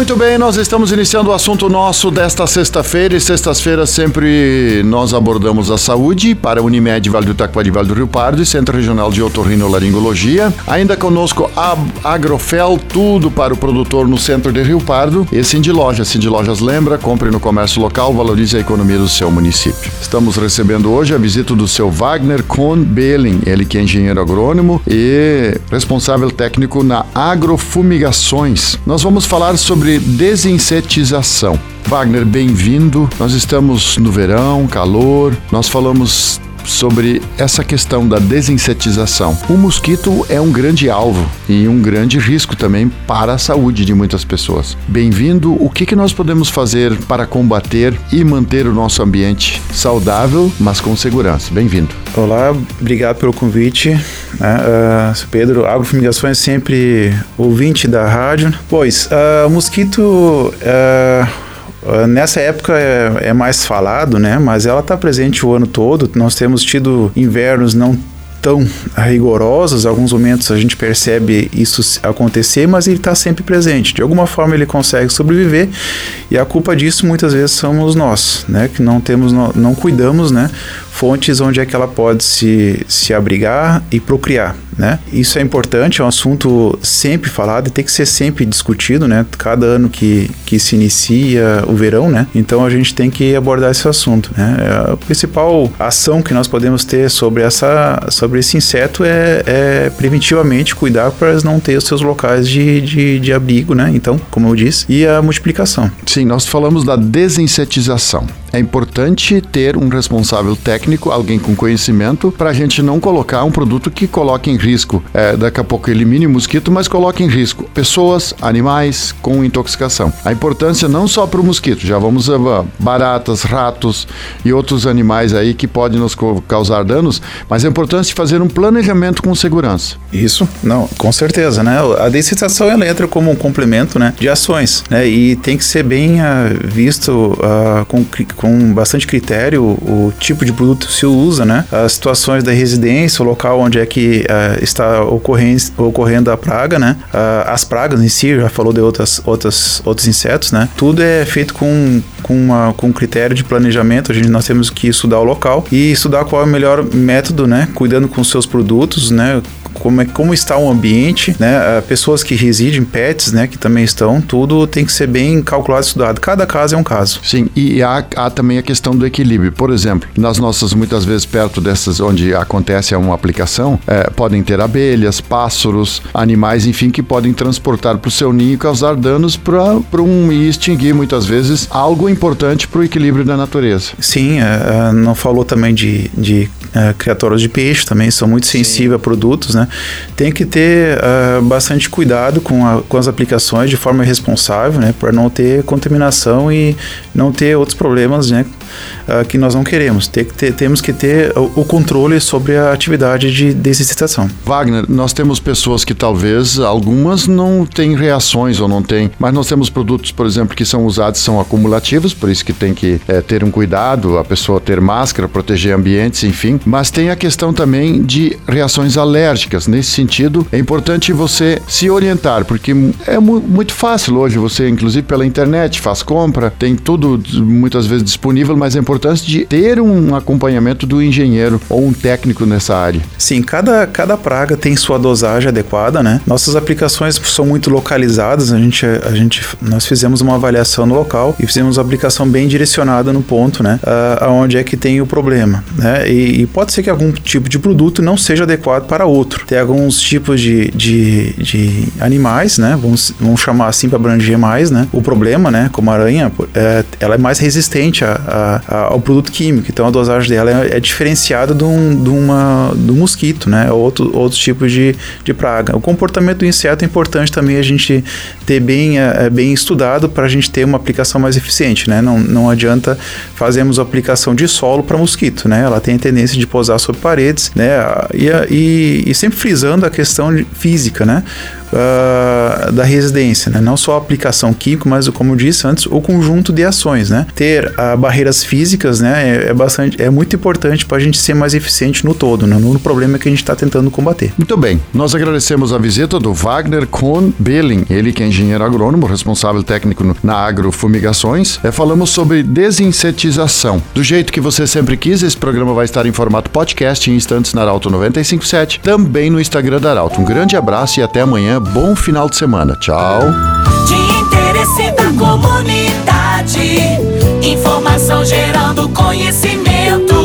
Muito bem, nós estamos iniciando o assunto nosso desta sexta-feira e sextas-feiras sempre nós abordamos a saúde para Unimed Vale do Taquari, Vale do Rio Pardo e Centro Regional de Otorrinolaringologia. Ainda conosco a Agrofel, tudo para o produtor no centro de Rio Pardo e Cindy Lojas. Cindy Lojas lembra, compre no comércio local, valorize a economia do seu município. Estamos recebendo hoje a visita do seu Wagner Kohn Behling, ele que é engenheiro agrônomo e responsável técnico na Agrofumigações. Nós vamos falar sobre desinsetização. Wagner, bem-vindo. Nós estamos no verão, calor. Nós falamos sobre essa questão da desinsetização. O mosquito é um grande alvo e um grande risco também para a saúde de muitas pessoas. Bem-vindo. O que, que nós podemos fazer para combater e manter o nosso ambiente saudável, mas com segurança? Bem-vindo. Olá, obrigado pelo convite. Uh, Pedro, Agrofumigação é sempre ouvinte da rádio. Pois, uh, mosquito. Uh, Nessa época é, é, mais falado, né? Mas ela está presente o ano todo. Nós temos tido invernos não tão rigorosos, alguns momentos a gente percebe isso acontecer, mas ele está sempre presente. De alguma forma ele consegue sobreviver e a culpa disso muitas vezes somos nós, né? Que não temos, não cuidamos, né? Fontes onde é que ela pode se, se abrigar e procriar, né? Isso é importante, é um assunto sempre falado e tem que ser sempre discutido, né? Cada ano que, que se inicia o verão, né? Então a gente tem que abordar esse assunto, né? A principal ação que nós podemos ter sobre, essa, sobre esse inseto é, é preventivamente cuidar para não ter os seus locais de, de, de abrigo, né? Então, como eu disse, e a multiplicação. Sim, nós falamos da desinsetização. É importante ter um responsável técnico, alguém com conhecimento, para a gente não colocar um produto que coloque em risco, é, daqui a pouco elimine o mosquito, mas coloque em risco pessoas, animais com intoxicação. A importância não só para o mosquito, já vamos baratas, ratos e outros animais aí que podem nos causar danos, mas a importância de fazer um planejamento com segurança. Isso, não, com certeza, né? A descitação ela entra como um complemento, né, de ações, né? E tem que ser bem uh, visto uh, com com bastante critério o tipo de produto se usa, né? As situações da residência, o local onde é que uh, está ocorrendo, ocorrendo a praga, né? Uh, as pragas em si, já falou de outras, outras, outros insetos, né? Tudo é feito com, com, uma, com critério de planejamento. A gente, nós temos que estudar o local e estudar qual é o melhor método, né? Cuidando com seus produtos, né? Como, é, como está o ambiente, né? Uh, pessoas que residem, pets, né? Que também estão, tudo tem que ser bem calculado e estudado. Cada caso é um caso. Sim, e há, há também a questão do equilíbrio. Por exemplo, nas nossas, muitas vezes perto dessas onde acontece uma aplicação, é, podem ter abelhas, pássaros, animais, enfim, que podem transportar para o seu ninho e causar danos para um e extinguir muitas vezes algo importante para o equilíbrio da natureza. Sim, é, não falou também de, de é, criaturas de peixe, também são muito sensíveis a produtos, né? Tem que ter uh, bastante cuidado com, a, com as aplicações de forma responsável, né? Para não ter contaminação e não ter outros problemas, né? Uh, que nós não queremos. Ter, ter, temos que ter o, o, controle sobre a atividade de desensitização. Wagner, nós temos pessoas que talvez algumas não têm reações ou não têm, mas nós temos produtos, por exemplo, que são usados são acumulativos, por isso que tem que é, ter um cuidado, a pessoa ter máscara, proteger ambientes, enfim. Mas tem a questão também de reações alérgicas. Nesse sentido, é importante você se orientar, porque é mu muito fácil hoje você, inclusive pela internet, faz compra, tem tudo muitas vezes disponível, mas é importante de ter um acompanhamento do engenheiro ou um técnico nessa área. Sim, cada, cada praga tem sua dosagem adequada, né? Nossas aplicações são muito localizadas, a gente, a gente, nós fizemos uma avaliação no local e fizemos uma aplicação bem direcionada no ponto, né? Uh, aonde é que tem o problema, né? E, e, pode ser que algum tipo de produto não seja adequado para outro. Tem alguns tipos de, de, de animais, né? Vamos, vamos chamar assim para abranger mais, né? O problema, né? Como a aranha, é, ela é mais resistente a, a, ao produto químico. Então a dosagem dela é, é diferenciada de um, de uma, do mosquito, né? Outro, outros tipos de, de praga. O comportamento do inseto é importante também a gente ter bem, é, é bem estudado para a gente ter uma aplicação mais eficiente, né? Não, não adianta fazermos a aplicação de solo para mosquito, né? Ela tem a tendência de pousar sobre paredes, né? E, e, e sempre frisando a questão física, né? Uh, da residência, né? Não só a aplicação química, mas como eu disse antes, o conjunto de ações, né? Ter uh, barreiras físicas, né? É, é, bastante, é muito importante para a gente ser mais eficiente no todo, né? no problema que a gente está tentando combater. Muito bem, nós agradecemos a visita do Wagner Kohn Belling, ele que é engenheiro agrônomo, responsável técnico na agrofumigações. É, falamos sobre desinsetização. Do jeito que você sempre quis, esse programa vai estar em formato podcast em instantes na Arauto 957, também no Instagram da Arauto. Um grande abraço e até amanhã. Bom final de semana. Tchau. De interesse da comunidade, informação gerando conhecimento.